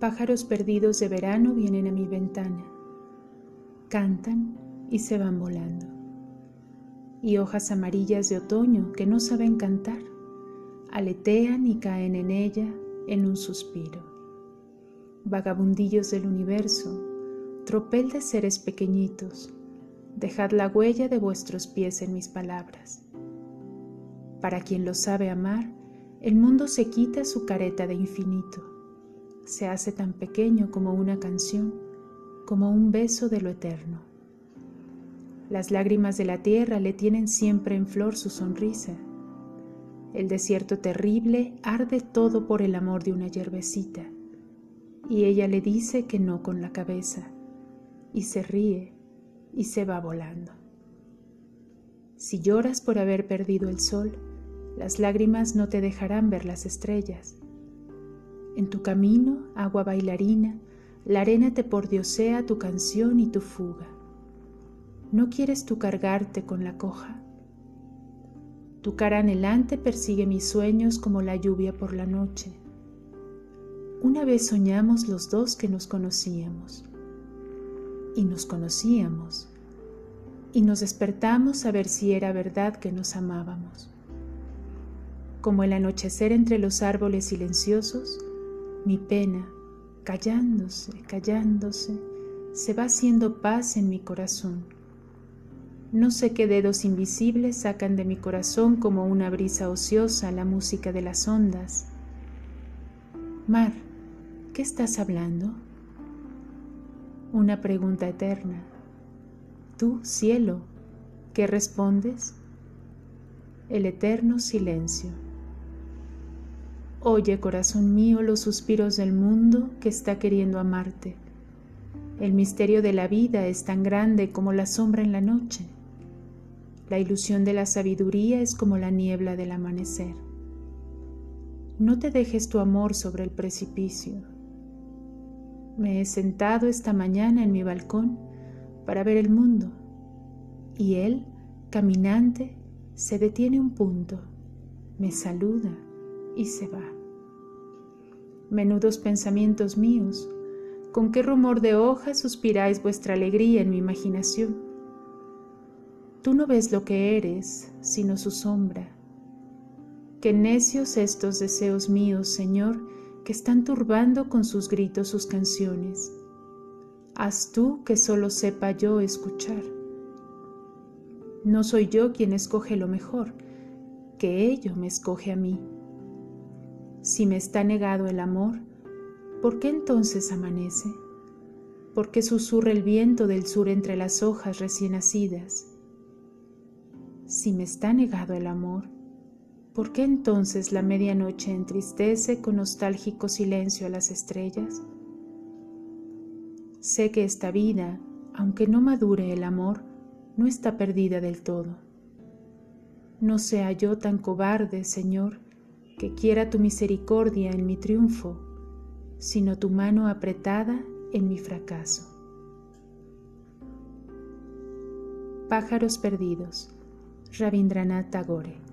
Pájaros perdidos de verano vienen a mi ventana, cantan y se van volando. Y hojas amarillas de otoño que no saben cantar, aletean y caen en ella en un suspiro. Vagabundillos del universo, tropel de seres pequeñitos, dejad la huella de vuestros pies en mis palabras. Para quien lo sabe amar, el mundo se quita su careta de infinito, se hace tan pequeño como una canción, como un beso de lo eterno. Las lágrimas de la tierra le tienen siempre en flor su sonrisa. El desierto terrible arde todo por el amor de una yerbecita, y ella le dice que no con la cabeza, y se ríe y se va volando. Si lloras por haber perdido el sol, las lágrimas no te dejarán ver las estrellas. En tu camino, agua bailarina, la arena te pordiosea tu canción y tu fuga. ¿No quieres tú cargarte con la coja? Tu cara anhelante persigue mis sueños como la lluvia por la noche. Una vez soñamos los dos que nos conocíamos. Y nos conocíamos. Y nos despertamos a ver si era verdad que nos amábamos. Como el anochecer entre los árboles silenciosos, mi pena, callándose, callándose, se va haciendo paz en mi corazón no sé qué dedos invisibles sacan de mi corazón como una brisa ociosa la música de las ondas. Mar, ¿qué estás hablando? Una pregunta eterna. Tú, cielo, ¿qué respondes? El eterno silencio. Oye, corazón mío, los suspiros del mundo que está queriendo amarte. El misterio de la vida es tan grande como la sombra en la noche. La ilusión de la sabiduría es como la niebla del amanecer. No te dejes tu amor sobre el precipicio. Me he sentado esta mañana en mi balcón para ver el mundo y él, caminante, se detiene un punto, me saluda y se va. Menudos pensamientos míos, con qué rumor de hojas suspiráis vuestra alegría en mi imaginación. Tú no ves lo que eres, sino su sombra. Qué necios estos deseos míos, Señor, que están turbando con sus gritos sus canciones. Haz tú que solo sepa yo escuchar. No soy yo quien escoge lo mejor, que ello me escoge a mí. Si me está negado el amor, ¿por qué entonces amanece? ¿Por qué susurra el viento del sur entre las hojas recién nacidas? Si me está negado el amor, ¿por qué entonces la medianoche entristece con nostálgico silencio a las estrellas? Sé que esta vida, aunque no madure el amor, no está perdida del todo. No sea yo tan cobarde, Señor, que quiera tu misericordia en mi triunfo, sino tu mano apretada en mi fracaso. Pájaros perdidos Rabindranath Tagore